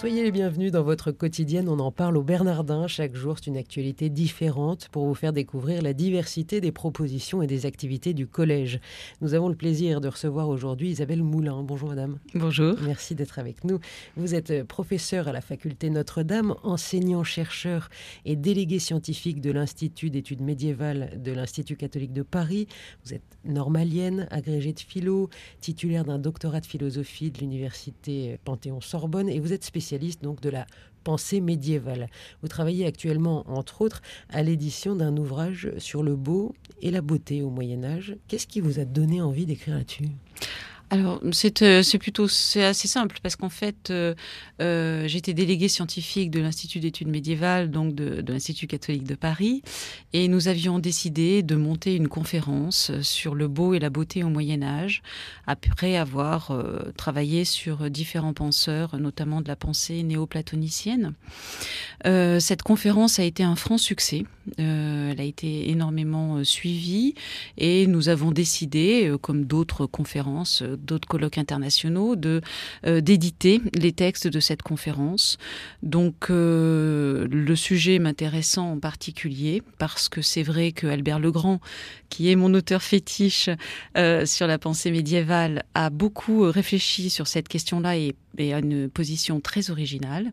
Soyez les bienvenus dans votre quotidienne. On en parle au Bernardin. Chaque jour, c'est une actualité différente pour vous faire découvrir la diversité des propositions et des activités du collège. Nous avons le plaisir de recevoir aujourd'hui Isabelle Moulin. Bonjour madame. Bonjour. Merci d'être avec nous. Vous êtes professeur à la faculté Notre-Dame, enseignant-chercheur et délégué scientifique de l'Institut d'études médiévales de l'Institut catholique de Paris. Vous êtes normalienne, agrégée de philo, titulaire d'un doctorat de philosophie de l'université Panthéon-Sorbonne et vous êtes spécialiste donc de la pensée médiévale. Vous travaillez actuellement, entre autres, à l'édition d'un ouvrage sur le beau et la beauté au Moyen Âge. Qu'est-ce qui vous a donné envie d'écrire là-dessus? Alors c'est euh, plutôt assez simple parce qu'en fait euh, euh, j'étais déléguée scientifique de l'Institut d'études médiévales donc de, l'Institut catholique de Paris et nous avions décidé de monter une conférence sur le beau et la beauté au Moyen Âge après avoir travaillé sur différents penseurs notamment de la pensée néo-platonicienne. Euh, cette conférence a été un franc succès. Elle a été énormément suivie et nous avons décidé, comme d'autres conférences, d'autres colloques internationaux, de euh, d'éditer les textes de cette conférence. Donc euh, le sujet m'intéressant en particulier parce que c'est vrai que Albert Legrand, qui est mon auteur fétiche euh, sur la pensée médiévale, a beaucoup réfléchi sur cette question-là et, et a une position très originale.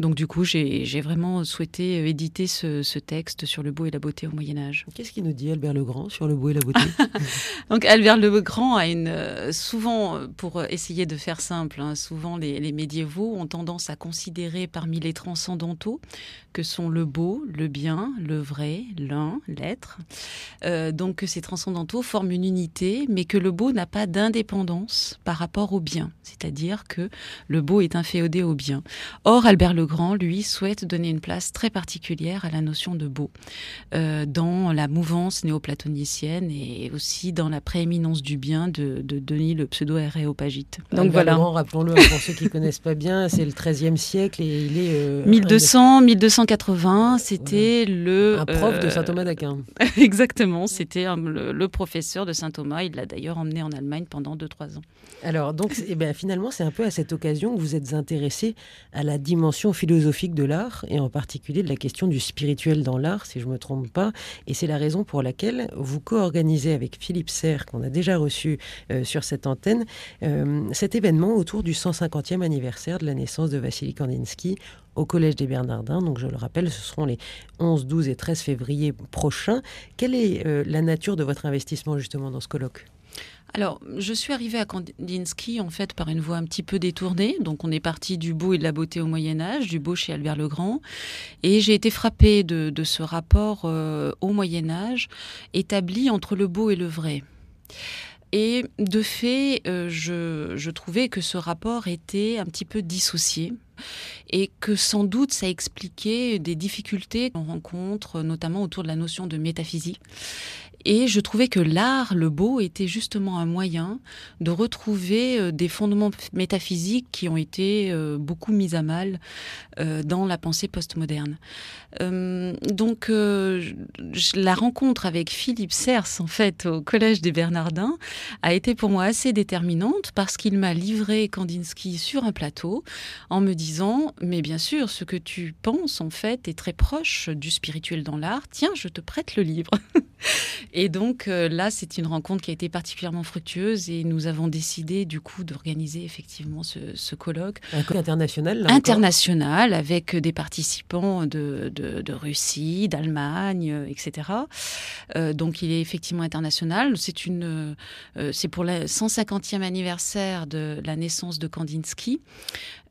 Donc du coup, j'ai vraiment souhaité éditer ce, ce texte sur le beau et la beauté au Moyen Âge. Qu'est-ce qu'il nous dit Albert Legrand sur le beau et la beauté? Donc Albert le Grand a une euh, euh, pour essayer de faire simple, hein, souvent les, médiévaux ont tendance à considérer parmi les transcendantaux que sont le beau, le bien, le vrai, l'un, l'être. Euh, donc ces transcendantaux forment une unité, mais que le beau n'a pas d'indépendance par rapport au bien, c'est-à-dire que le beau est inféodé au bien. Or Albert le Grand, lui, souhaite donner une place très particulière à la notion de beau euh, dans la mouvance néoplatonicienne et aussi dans la prééminence du bien de, de Denis le pseudo-aréopagite. Donc voilà. Rappelons-le pour ceux qui ne connaissent pas bien, c'est le XIIIe siècle et il est... Euh, 1200, 1280, c'était le... Un prof euh, de saint Thomas d'Aquin. Exactement, c'était le, le, professeur de saint Thomas. Il l'a d'ailleurs emmené en Allemagne pendant 2-3 ans. Alors, donc, eh bien, finalement, c'est un peu à cette occasion que vous êtes intéressé à la dimension philosophique de l'art et en particulier de la question du spirituel dans l'art, si je ne me trompe pas. Et c'est la raison pour laquelle vous co-organisez avec Philippe Serre, qu'on a déjà reçu euh, sur cette antenne, euh, cet événement autour du 150e anniversaire de la naissance de Vassili Kandinsky au Collège des Bernardins. Donc, je le rappelle, ce seront les 11, 12 et 13 février prochains. Quelle est euh, la nature de votre investissement justement dans ce colloque? Alors, je suis arrivée à Kandinsky en fait par une voie un petit peu détournée. Donc, on est parti du beau et de la beauté au Moyen Âge, du beau chez Albert le Grand, et j'ai été frappée de, ce rapport euh, au Moyen Âge établi entre le beau et le vrai. Et de fait, euh, je, je, trouvais que ce rapport était un petit peu dissocié et que sans doute ça expliquait des difficultés qu'on rencontre, notamment autour de la notion de métaphysique. Et je trouvais que l'art, le beau, était justement un moyen de retrouver euh, des fondements métaphysiques qui ont été euh, beaucoup mis à mal euh, dans la pensée postmoderne. donc, la rencontre avec Philippe Sers, en fait, au Collège des Bernardins, a été pour moi assez déterminante parce qu'il m'a livré Kandinsky sur un plateau en me disant, mais bien sûr, ce que tu penses, en fait, est très proche du spirituel dans l'art. Tiens, je te prête le livre. Et donc euh, là, c'est une rencontre qui a été particulièrement fructueuse et nous avons décidé du coup d'organiser effectivement ce, ce, colloque. Un colloque international là, International avec des participants de, de, de Russie, d'Allemagne, euh, etc. Euh, donc il est effectivement international. C'est une, euh, c'est pour le 150e anniversaire de la naissance de Kandinsky.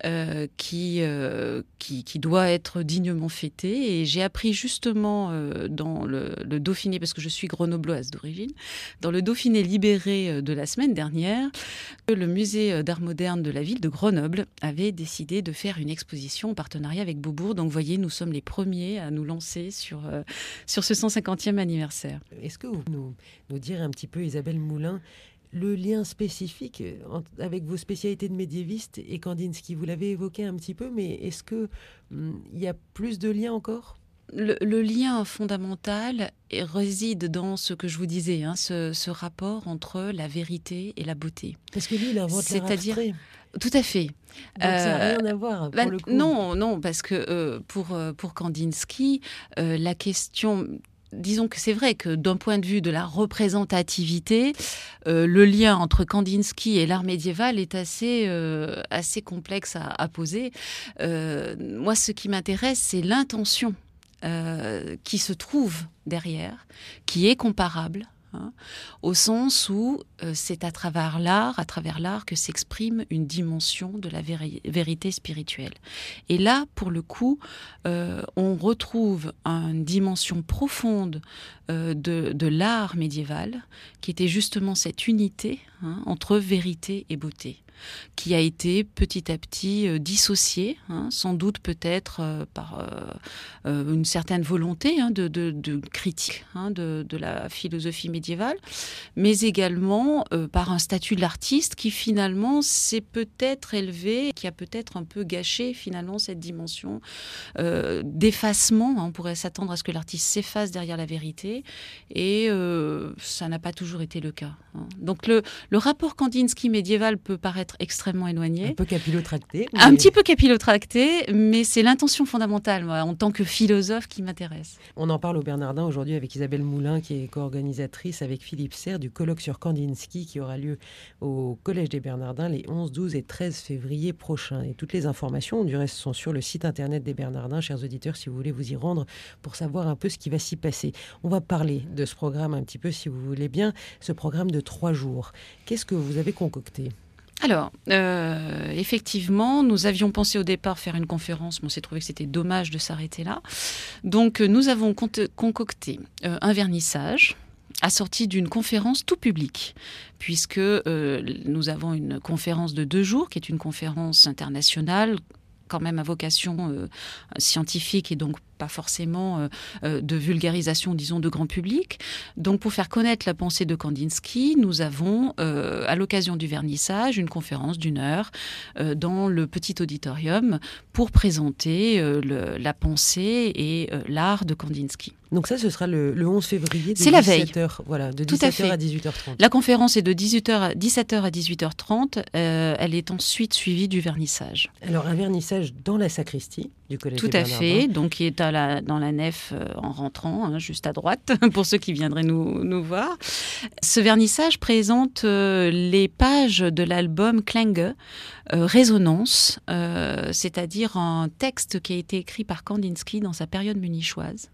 Euh, qui, qui, qui, doit être dignement fêté. Et j'ai appris justement dans le, le, Dauphiné, parce que je suis grenobloise d'origine, dans le Dauphiné libéré euh, de la semaine dernière, le musée d'art moderne de la ville de Grenoble avait décidé de faire une exposition en partenariat avec Beaubourg. Donc, voyez, nous sommes les premiers à nous lancer sur, euh, sur ce 150e anniversaire. Est-ce que vous nous, nous dire un petit peu, Isabelle Moulin, le lien spécifique avec vos spécialités de médiéviste et Kandinsky? Vous l'avez évoqué un petit peu, mais est-ce qu'il hum, y a plus de liens encore? Le, lien fondamental réside dans ce que je vous disais, hein, ce, rapport entre la vérité et la beauté. Parce que lui, il invente C'est-à-dire, tout à fait. Donc ça n'a rien à voir. Pour bah, le coup. Non, non, parce que pour, pour Kandinsky, la question disons que c'est vrai que d'un point de vue de la représentativité, euh, le lien entre Kandinsky et l'art médiéval est assez, euh, assez complexe à, poser. Euh, moi, ce qui m'intéresse, c'est l'intention qui se trouve derrière, qui est comparable Hein, au sens où euh, c'est à travers l'art, à travers l'art que s'exprime une dimension de la vérité spirituelle. Et là, pour le coup, euh, on retrouve une dimension profonde euh, de, l'art médiéval, qui était justement cette unité hein, entre vérité et beauté qui a été petit à petit euh, dissocié, hein, sans doute peut-être euh, par euh, une certaine volonté hein, de, critique hein, de, la philosophie médiévale, mais également par un statut de l'artiste qui finalement s'est peut-être élevé, qui a peut-être un peu gâché finalement cette dimension d'effacement. on pourrait s'attendre à ce que l'artiste s'efface derrière la vérité, et ça n'a pas toujours été le cas. Donc le, le rapport Kandinsky médiéval peut paraître extrêmement éloigné. Un peu capillotracté. Un petit peu capillotracté, mais c'est l'intention fondamentale, en tant que philosophe, qui m'intéresse. On en parle au Bernardin aujourd'hui avec Isabelle Moulin, qui est co-organisatrice avec Philippe Serre du colloque sur Kandinsky, qui aura lieu au Collège des Bernardins les 11, 12 et 13 février prochains. Et toutes les informations, du reste, sont sur le site internet des Bernardins, chers auditeurs, si vous voulez vous y rendre pour savoir un peu ce qui va s'y passer. On va parler de ce programme un petit peu, si vous voulez bien, ce programme de trois jours. Qu'est-ce que vous avez concocté? Alors, euh, effectivement, nous avions pensé au départ faire une conférence, mais on s'est trouvé que c'était dommage de s'arrêter là. Donc, euh, nous avons concocté euh, un vernissage assorti d'une conférence tout public, puisque nous avons une conférence de deux jours, qui est une conférence internationale quand même à vocation scientifique et donc pas forcément euh, euh, de vulgarisation, disons, de grand public. Donc, pour faire connaître la pensée de Kandinsky, nous avons, euh, à l'occasion du vernissage, une conférence d'une heure dans le petit auditorium pour présenter la pensée et l'art de Kandinsky. Donc ça, ce sera le, 11 février. C'est la veille. voilà, de 17h à, 18h30. La conférence est de 18h à 17h à 18h30. elle est ensuite suivie du vernissage. Alors, un vernissage dans la sacristie du collège Tout à fait, donc qui est dans la nef euh, en rentrant, hein, juste à droite, pour ceux qui viendraient nous, nous voir. Ce vernissage présente euh, les pages de l'album Klenge, euh, Résonance, c'est-à-dire un texte qui a été écrit par Kandinsky dans sa période munichoise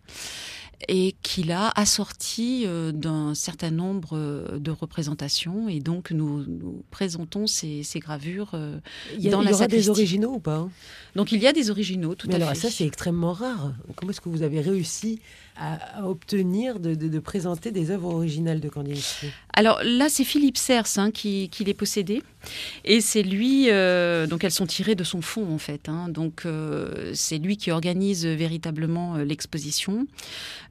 et qu'il a assorti euh, d'un certain nombre euh, de représentations. Et donc, nous, présentons ces, gravures euh, il y a, dans il y aura des originaux ou pas? Donc, il y a des originaux, tout Mais à alors, fait. Ça, c'est extrêmement rare. Comment est-ce que vous avez réussi à, obtenir de, présenter des œuvres originales de Kandinsky Alors là, c'est Philippe Sers hein, qui, les possédait. Et c'est lui, euh, donc elles sont tirées de son fond en fait. Hein. donc euh, c'est lui qui organise véritablement euh, l'exposition.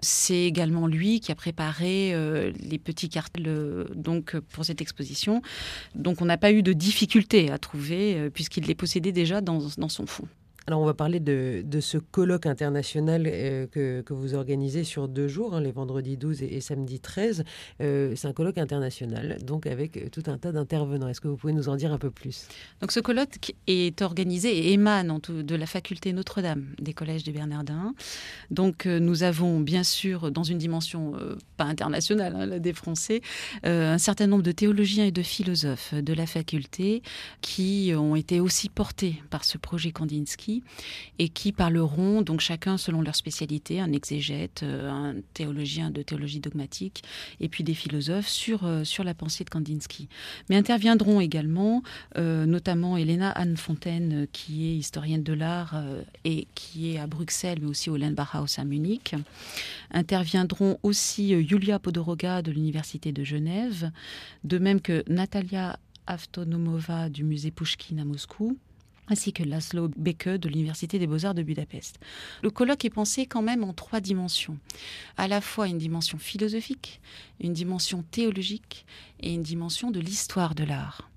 C'est également lui qui a préparé les petits cartels donc pour cette exposition. Donc on n'a pas eu de difficulté à trouver puisqu'il les possédait déjà dans son fond. Alors on va parler de, ce colloque international euh, que, vous organisez sur deux jours, hein, les vendredis 12 et, samedi 13. Euh, c'est un colloque international, donc avec euh, tout un tas d'intervenants. Est-ce que vous pouvez nous en dire un peu plus? Donc ce colloque est organisé et émane de la faculté Notre-Dame des collèges des Bernardins. Donc nous avons bien sûr, dans une dimension pas internationale, hein, des Français, un certain nombre de théologiens et de philosophes de la faculté qui ont été aussi portés par ce projet Kandinsky et qui parleront, donc chacun selon leur spécialité, un exégète, euh, un théologien de théologie dogmatique, et puis des philosophes sur, euh, sur la pensée de Kandinsky. Mais interviendront également, euh, notamment Elena Anne Fontaine, qui est historienne de l'art et qui est à Bruxelles, mais aussi au Landbachhaus à Munich. Interviendront aussi Yulia Podoroga de l'Université de Genève, de même que Natalia Avtonomova du musée Pushkin à Moscou, ainsi que Laszlo Beke de l'Université des Beaux-Arts de Budapest. Le colloque est pensé quand même en trois dimensions. à la fois une dimension philosophique, une dimension théologique et une dimension de l'histoire de l'art.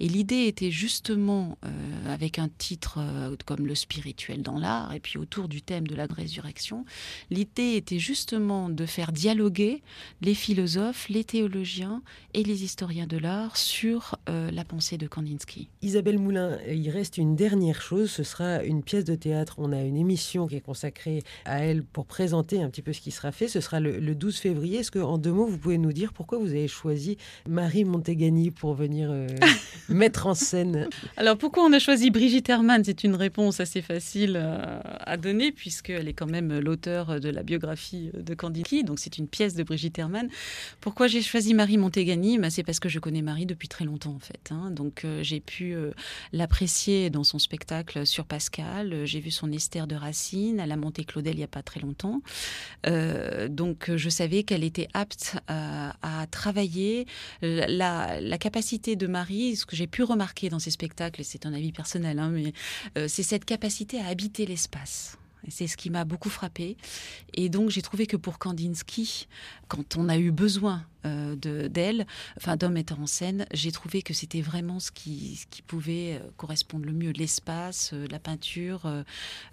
Et l'idée était justement, euh, avec un titre euh, comme le spirituel dans l'art, et puis autour du thème de la résurrection, l'idée était justement de faire dialoguer les philosophes, les théologiens et les historiens de l'art sur euh, la pensée de Kandinsky. Isabelle Moulin, il reste une dernière chose, ce sera une pièce de théâtre. On a une émission qui est consacrée à elle pour présenter un petit peu ce qui sera fait. Ce sera le, le 12 février. Est-ce qu'en deux mots, vous pouvez nous dire pourquoi vous avez choisi Marie Montegani pour venir mettre en scène? Alors pourquoi on a choisi Brigitte Hermann? C'est une réponse assez facile euh, à donner puisqu'elle est quand même l'auteur de la biographie de Kandinsky, donc c'est une pièce de Brigitte Hermann. Pourquoi j'ai choisi Marie Montegani bah, C'est parce que je connais Marie depuis très longtemps en fait. Hein. Donc euh, j'ai pu euh, l'apprécier dans son spectacle sur Pascal, j'ai vu son Esther de Racine, elle a monté Claudel il n'y a pas très longtemps. donc je savais qu'elle était apte à, travailler la, capacité de Marie, ce que j'ai pu remarquer dans ces spectacles, et c'est un avis personnel, hein, mais euh, c'est cette capacité à habiter l'espace. C'est ce qui m'a beaucoup frappé. Et donc j'ai trouvé que pour Kandinsky, quand on a eu besoin euh, d'elle, enfin d'un metteur en scène, j'ai trouvé que c'était vraiment ce qui, pouvait euh, correspondre le mieux, l'espace, la peinture,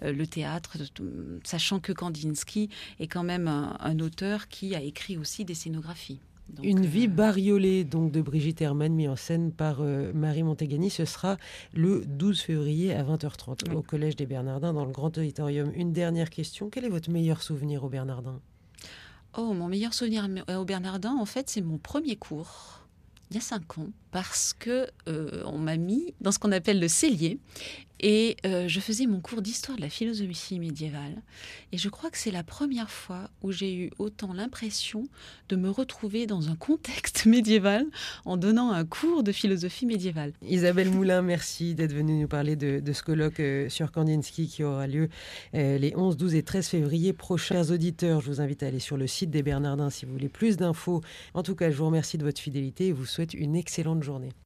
le théâtre, sachant que Kandinsky est quand même un auteur qui a écrit aussi des scénographies. Une vie euh, bariolée donc de Brigitte Hermann, mise en scène par euh, Marie Montegani. Ce sera le 12 février à 20h30 au Collège des Bernardins dans le Grand Auditorium. Une dernière question. Quel est votre meilleur souvenir au Bernardin? Oh, mon meilleur souvenir au Bernardin, en fait, c'est mon premier cours il y a cinq ans parce que euh, on m'a mis dans ce qu'on appelle le cellier et euh, je faisais mon cours d'histoire de la philosophie médiévale. Et je crois que c'est la première fois où j'ai eu autant l'impression de me retrouver dans un contexte médiéval en donnant un cours de philosophie médiévale. Isabelle Moulin, merci d'être venue nous parler de, ce colloque euh, sur Kandinsky qui aura lieu les 11, 12 et 13 février prochains. auditeurs, je vous invite à aller sur le site des Bernardins si vous voulez plus d'infos. En tout cas, je vous remercie de votre fidélité et vous souhaite une excellente journée.